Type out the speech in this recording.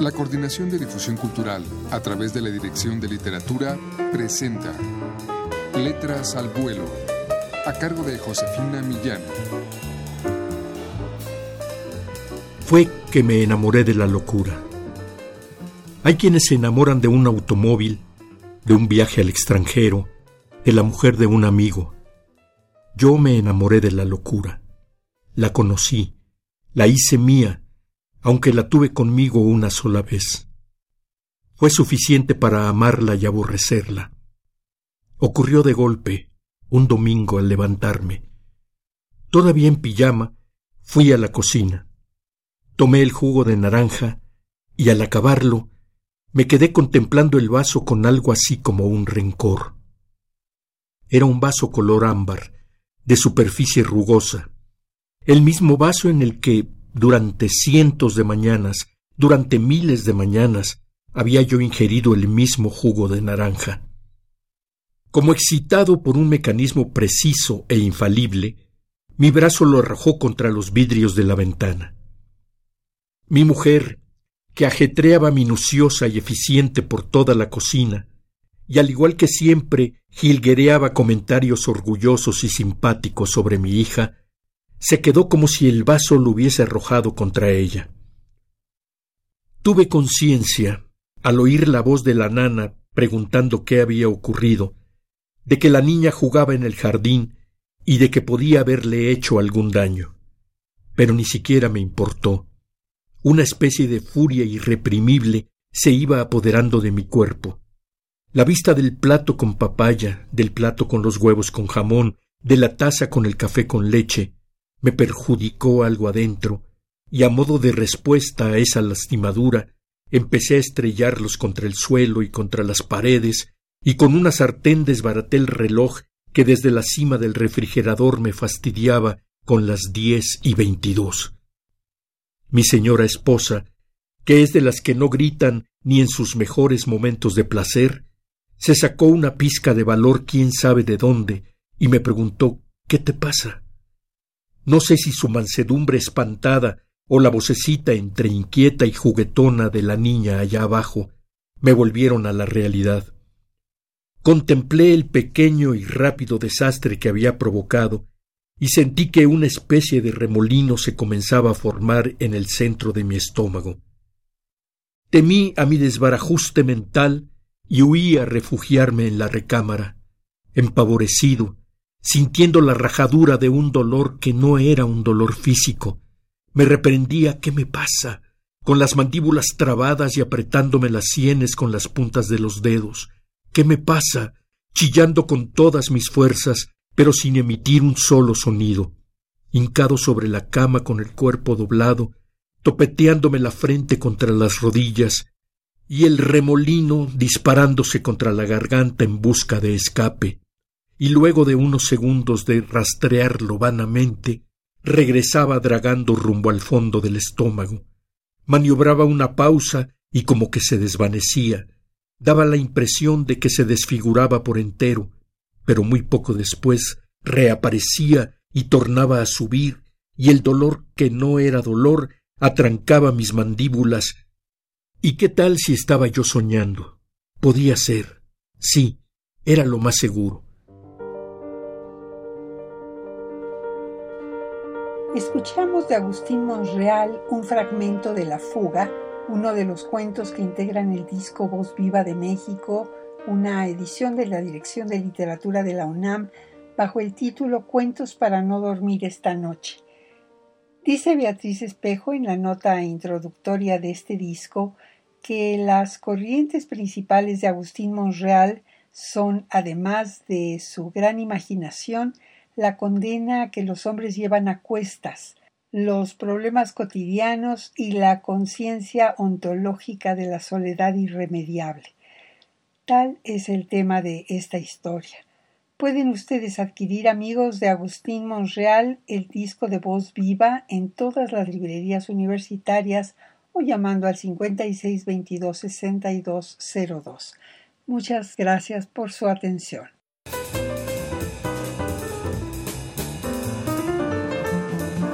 La Coordinación de Difusión Cultural, a través de la Dirección de Literatura, presenta Letras al Vuelo, a cargo de Josefina Millán. Fue que me enamoré de la locura. Hay quienes se enamoran de un automóvil, de un viaje al extranjero, de la mujer de un amigo. Yo me enamoré de la locura. La conocí, la hice mía, aunque la tuve conmigo una sola vez. Fue suficiente para amarla y aborrecerla. Ocurrió de golpe, un domingo al levantarme. Todavía en pijama, fui a la cocina. Tomé el jugo de naranja y al acabarlo me quedé contemplando el vaso con algo así como un rencor. Era un vaso color ámbar, de superficie rugosa, el mismo vaso en el que, durante cientos de mañanas, durante miles de mañanas, había yo ingerido el mismo jugo de naranja. Como excitado por un mecanismo preciso e infalible, mi brazo lo arrojó contra los vidrios de la ventana. Mi mujer, que ajetreaba minuciosa y eficiente por toda la cocina, y al igual que siempre jilguereaba comentarios orgullosos y simpáticos sobre mi hija, se quedó como si el vaso lo hubiese arrojado contra ella. Tuve conciencia, al oír la voz de la nana preguntando qué había ocurrido, de que la niña jugaba en el jardín y de que podía haberle hecho algún daño. Pero ni siquiera me importó. Una especie de furia irreprimible se iba apoderando de mi cuerpo. La vista del plato con papaya, del plato con los huevos con jamón, de la taza con el café con leche, me perjudicó algo adentro, y a modo de respuesta a esa lastimadura, empecé a estrellarlos contra el suelo y contra las paredes, y con una sartén desbaraté el reloj que desde la cima del refrigerador me fastidiaba con las diez y veintidós. Mi señora esposa, que es de las que no gritan ni en sus mejores momentos de placer, se sacó una pizca de valor quién sabe de dónde y me preguntó ¿Qué te pasa? No sé si su mansedumbre espantada o la vocecita entre inquieta y juguetona de la niña allá abajo me volvieron a la realidad. Contemplé el pequeño y rápido desastre que había provocado y sentí que una especie de remolino se comenzaba a formar en el centro de mi estómago. Temí a mi desbarajuste mental y huí a refugiarme en la recámara, empavorecido, sintiendo la rajadura de un dolor que no era un dolor físico. Me reprendía ¿qué me pasa? con las mandíbulas trabadas y apretándome las sienes con las puntas de los dedos. ¿Qué me pasa? chillando con todas mis fuerzas, pero sin emitir un solo sonido. Hincado sobre la cama con el cuerpo doblado, topeteándome la frente contra las rodillas, y el remolino disparándose contra la garganta en busca de escape y luego de unos segundos de rastrearlo vanamente, regresaba dragando rumbo al fondo del estómago. Maniobraba una pausa y como que se desvanecía. Daba la impresión de que se desfiguraba por entero, pero muy poco después reaparecía y tornaba a subir, y el dolor que no era dolor atrancaba mis mandíbulas. ¿Y qué tal si estaba yo soñando? Podía ser. Sí, era lo más seguro. Escuchamos de Agustín Monreal un fragmento de La Fuga, uno de los cuentos que integran el disco Voz Viva de México, una edición de la Dirección de Literatura de la UNAM bajo el título Cuentos para no dormir esta noche. Dice Beatriz Espejo en la nota introductoria de este disco que las corrientes principales de Agustín Monreal son, además de su gran imaginación, la condena que los hombres llevan a cuestas, los problemas cotidianos y la conciencia ontológica de la soledad irremediable. Tal es el tema de esta historia. Pueden ustedes adquirir, amigos de Agustín Monreal, el disco de voz viva en todas las librerías universitarias o llamando al 5622-6202. Muchas gracias por su atención.